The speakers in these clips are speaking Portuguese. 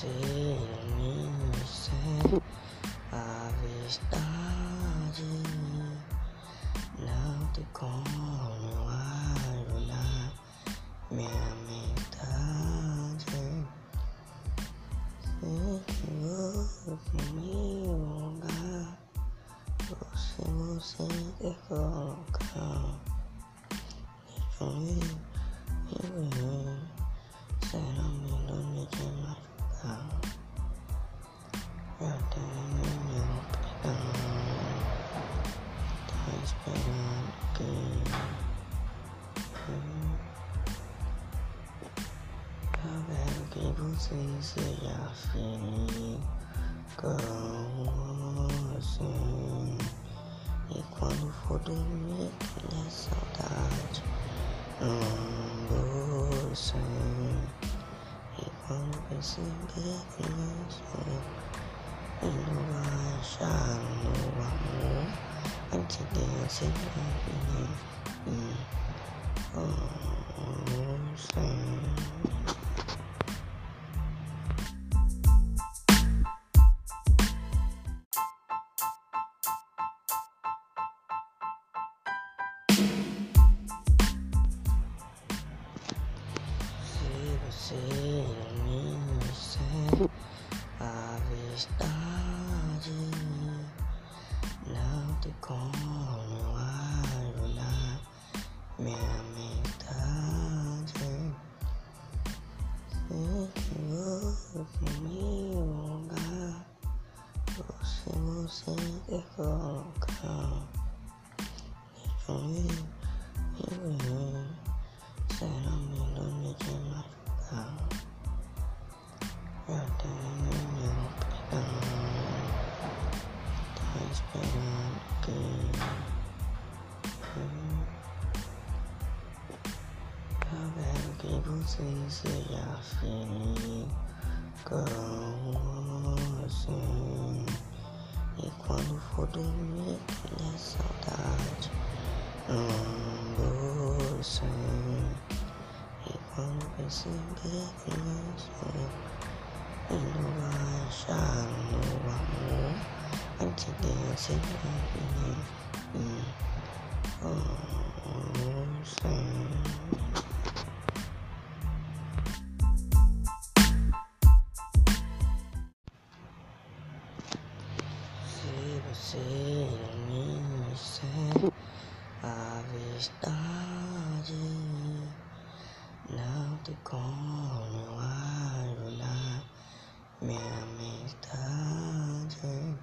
ser a verdade. Não tem como anular minha metade. Se eu você me lugar, você você quer colocar, deixa eu ver. Você seja feliz com você. E quando for dormir, tenha saudade de você. E quando perceber que não sou, e não achar no amor, antes de eu ser feliz. Se você disser a verdade, não te como árvore, minha metade. Se vou pro meu lugar, você, quer colocar. Deixa eu. Será melhor me te você seja feliz com você. E quando for dormir, tenha saudade de você. E quando perceber que não sou, e não vai achar no amor, antes de eu ser feliz. E, oh, você me disser a verdade, não te como árvore, minha metade.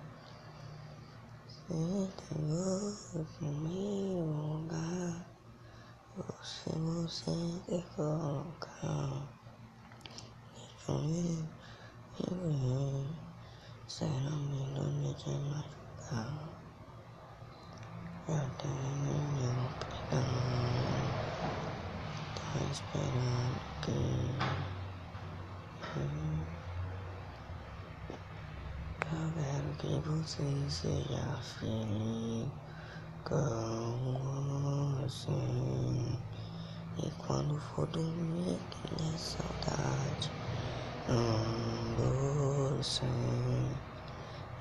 Se te vou pro meu lugar, você, você quer colocar. Deixa eu ver. Será melhor me Eu tenho meu perdão. Tá esperando que eu quero que você seja feliz com você. E quando for dormir, tenha saudade de você.